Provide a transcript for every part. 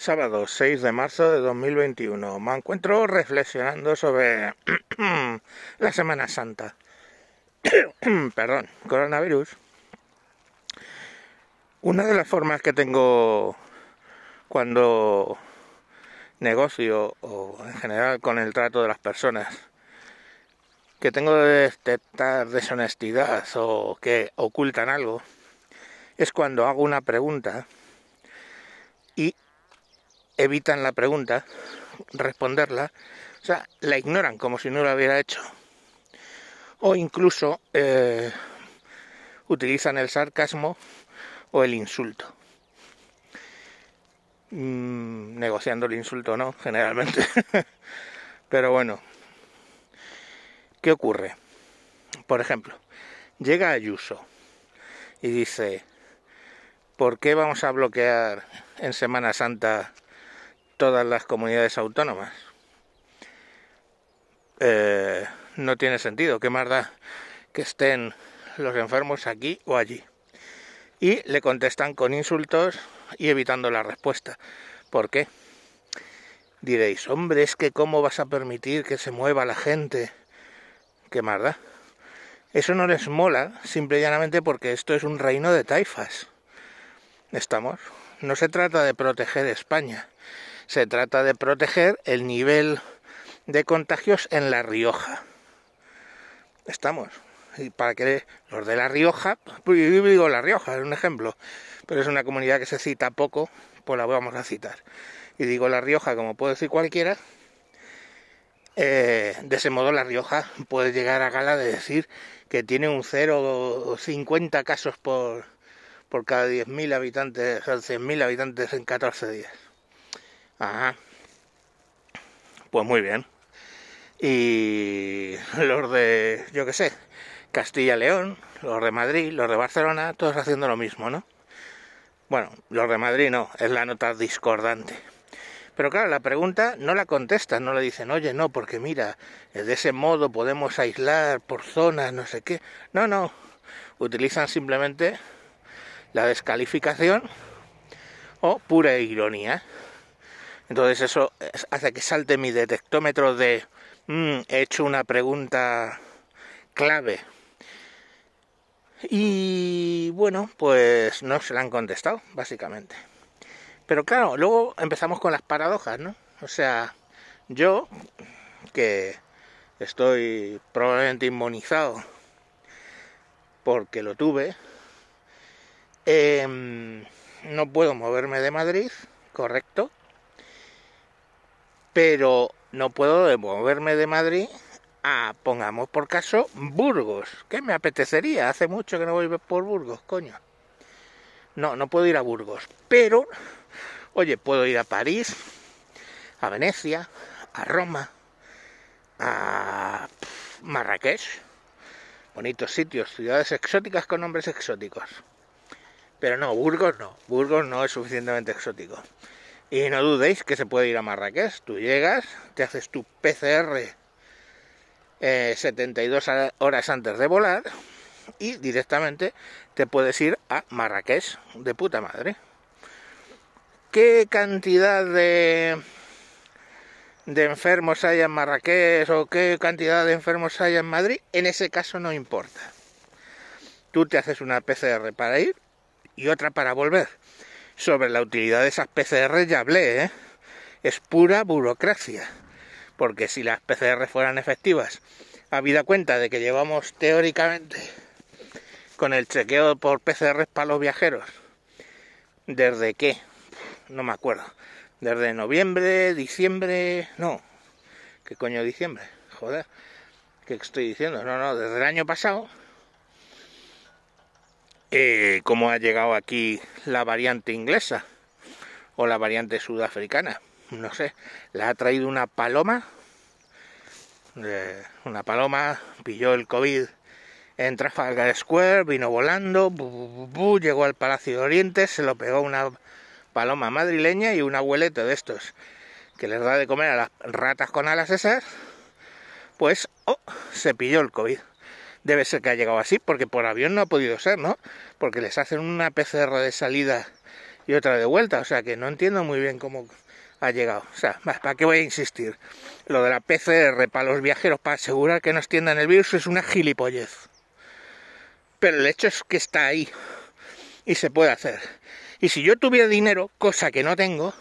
Sábado 6 de marzo de 2021. Me encuentro reflexionando sobre la Semana Santa. Perdón, coronavirus. Una de las formas que tengo cuando negocio o en general con el trato de las personas que tengo de detectar deshonestidad o que ocultan algo es cuando hago una pregunta y evitan la pregunta, responderla, o sea, la ignoran como si no lo hubiera hecho. O incluso eh, utilizan el sarcasmo o el insulto. Mm, negociando el insulto no, generalmente. Pero bueno, ¿qué ocurre? Por ejemplo, llega Ayuso y dice, ¿por qué vamos a bloquear en Semana Santa todas las comunidades autónomas. Eh, no tiene sentido, qué más da que estén los enfermos aquí o allí. Y le contestan con insultos y evitando la respuesta. ¿Por qué? Diréis, hombre, es que cómo vas a permitir que se mueva la gente. ¿Qué más da? Eso no les mola, simple y llanamente porque esto es un reino de taifas. ¿Estamos? No se trata de proteger España, se trata de proteger el nivel de contagios en La Rioja. Estamos. Y para que los de La Rioja, pues yo digo La Rioja, es un ejemplo, pero es una comunidad que se cita poco, pues la vamos a citar. Y digo La Rioja, como puede decir cualquiera, eh, de ese modo La Rioja puede llegar a gala de decir que tiene un 0 o 50 casos por, por cada 10.000 habitantes, o 100.000 habitantes en 14 días. Ajá. Pues muy bien. Y los de, yo qué sé, Castilla-León, los de Madrid, los de Barcelona, todos haciendo lo mismo, ¿no? Bueno, los de Madrid no, es la nota discordante. Pero claro, la pregunta no la contestan, no le dicen, oye, no, porque mira, de ese modo podemos aislar por zonas, no sé qué. No, no, utilizan simplemente la descalificación o pura ironía. Entonces eso hace que salte mi detectómetro de mm, he hecho una pregunta clave. Y bueno, pues no se la han contestado, básicamente. Pero claro, luego empezamos con las paradojas, ¿no? O sea, yo, que estoy probablemente inmunizado porque lo tuve, eh, no puedo moverme de Madrid, correcto, pero no puedo moverme de Madrid a, pongamos por caso, Burgos. ¿Qué me apetecería? Hace mucho que no voy por Burgos, coño. No, no puedo ir a Burgos. Pero, oye, puedo ir a París, a Venecia, a Roma, a Marrakech. Bonitos sitios, ciudades exóticas con nombres exóticos. Pero no, Burgos no. Burgos no es suficientemente exótico. Y no dudéis que se puede ir a Marrakech. Tú llegas, te haces tu PCR 72 eh, horas antes de volar y directamente te puedes ir a Marrakech de puta madre. ¿Qué cantidad de, de enfermos hay en Marrakech o qué cantidad de enfermos hay en Madrid? En ese caso no importa. Tú te haces una PCR para ir y otra para volver sobre la utilidad de esas PCR ya hablé, ¿eh? Es pura burocracia. Porque si las PCR fueran efectivas, habida cuenta de que llevamos teóricamente con el chequeo por PCR para los viajeros, ¿desde qué? No me acuerdo. Desde noviembre, diciembre, no. ¿Qué coño diciembre? Joder. ¿Qué estoy diciendo? No, no, desde el año pasado eh, cómo ha llegado aquí la variante inglesa o la variante sudafricana. No sé, la ha traído una paloma. Eh, una paloma pilló el COVID en Trafalgar Square, vino volando, llegó al Palacio de Oriente, se lo pegó una paloma madrileña y un abuelete de estos que les da de comer a las ratas con alas esas, pues oh, se pilló el COVID debe ser que ha llegado así, porque por avión no ha podido ser, ¿no? Porque les hacen una PCR de salida y otra de vuelta. O sea que no entiendo muy bien cómo ha llegado. O sea, ¿para qué voy a insistir? Lo de la PCR para los viajeros para asegurar que no extiendan el virus es una gilipollez. Pero el hecho es que está ahí y se puede hacer. Y si yo tuviera dinero, cosa que no tengo,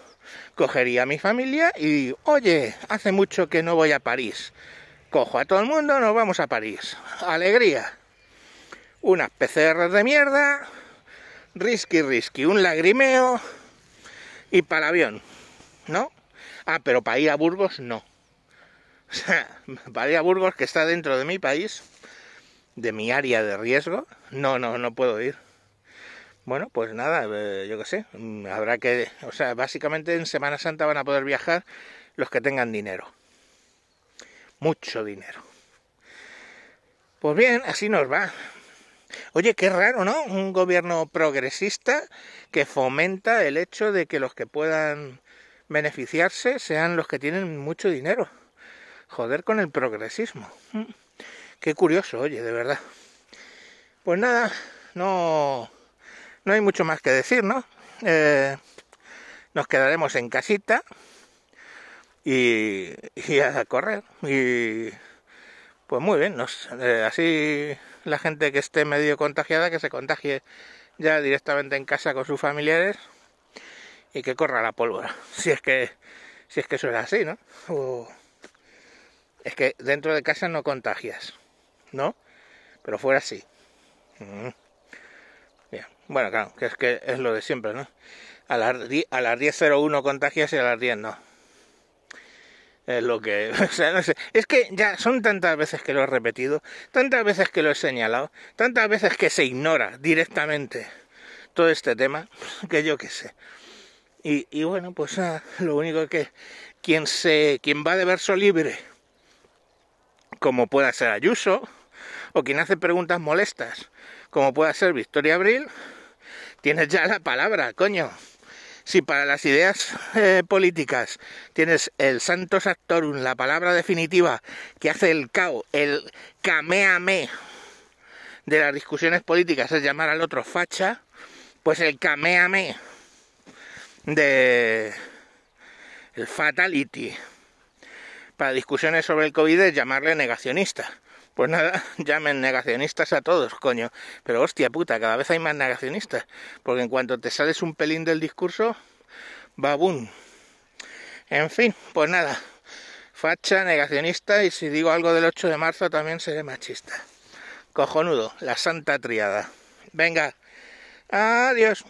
cogería a mi familia y, oye, hace mucho que no voy a París. Cojo a todo el mundo, nos vamos a París. Alegría. Unas PCR de mierda, risky risky, un lagrimeo y para avión. ¿No? Ah, pero para ir a Burgos no. O sea, para ir a Burgos, que está dentro de mi país, de mi área de riesgo, no, no, no puedo ir. Bueno, pues nada, eh, yo qué sé, mm, habrá que, o sea, básicamente en Semana Santa van a poder viajar los que tengan dinero. Mucho dinero. Pues bien, así nos va. Oye, qué raro, ¿no? Un gobierno progresista que fomenta el hecho de que los que puedan beneficiarse sean los que tienen mucho dinero. Joder con el progresismo. Mm. Qué curioso, oye, de verdad. Pues nada, no no hay mucho más que decir, ¿no? Eh, nos quedaremos en casita y, a correr. Y pues muy bien, eh, así la gente que esté medio contagiada, que se contagie ya directamente en casa con sus familiares y que corra la pólvora. Si es que, si es que eso es así, ¿no? es que dentro de casa no contagias, ¿no? Pero fuera sí. Mm. Bueno, claro, que es que es lo de siempre, ¿no? A las, a las 10.01 contagias y a las 10 no. Es lo que... O sea, no sé. Es que ya son tantas veces que lo he repetido, tantas veces que lo he señalado, tantas veces que se ignora directamente todo este tema, que yo qué sé. Y, y bueno, pues lo único que quien se quien va de verso libre, como pueda ser Ayuso, o quien hace preguntas molestas, como pueda ser Victoria Abril, tienes ya la palabra, coño. Si para las ideas eh, políticas tienes el Santos Actorum, la palabra definitiva que hace el cao, el cameame de las discusiones políticas es llamar al otro facha, pues el cameame de el fatality para discusiones sobre el COVID es llamarle negacionista. Pues nada, llamen negacionistas a todos, coño. Pero hostia puta, cada vez hay más negacionistas. Porque en cuanto te sales un pelín del discurso, babún. En fin, pues nada. Facha, negacionista y si digo algo del 8 de marzo también seré machista. Cojonudo, la santa triada. Venga, adiós.